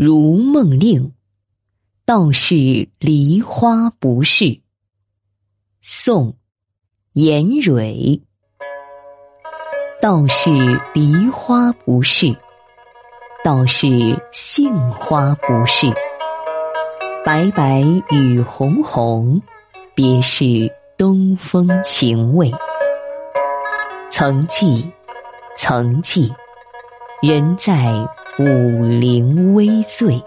如梦令，道是梨花不是。宋，严蕊。道是梨花不是，道是杏花不是。白白与红红，别是东风情味。曾记，曾记，人在武陵微醉。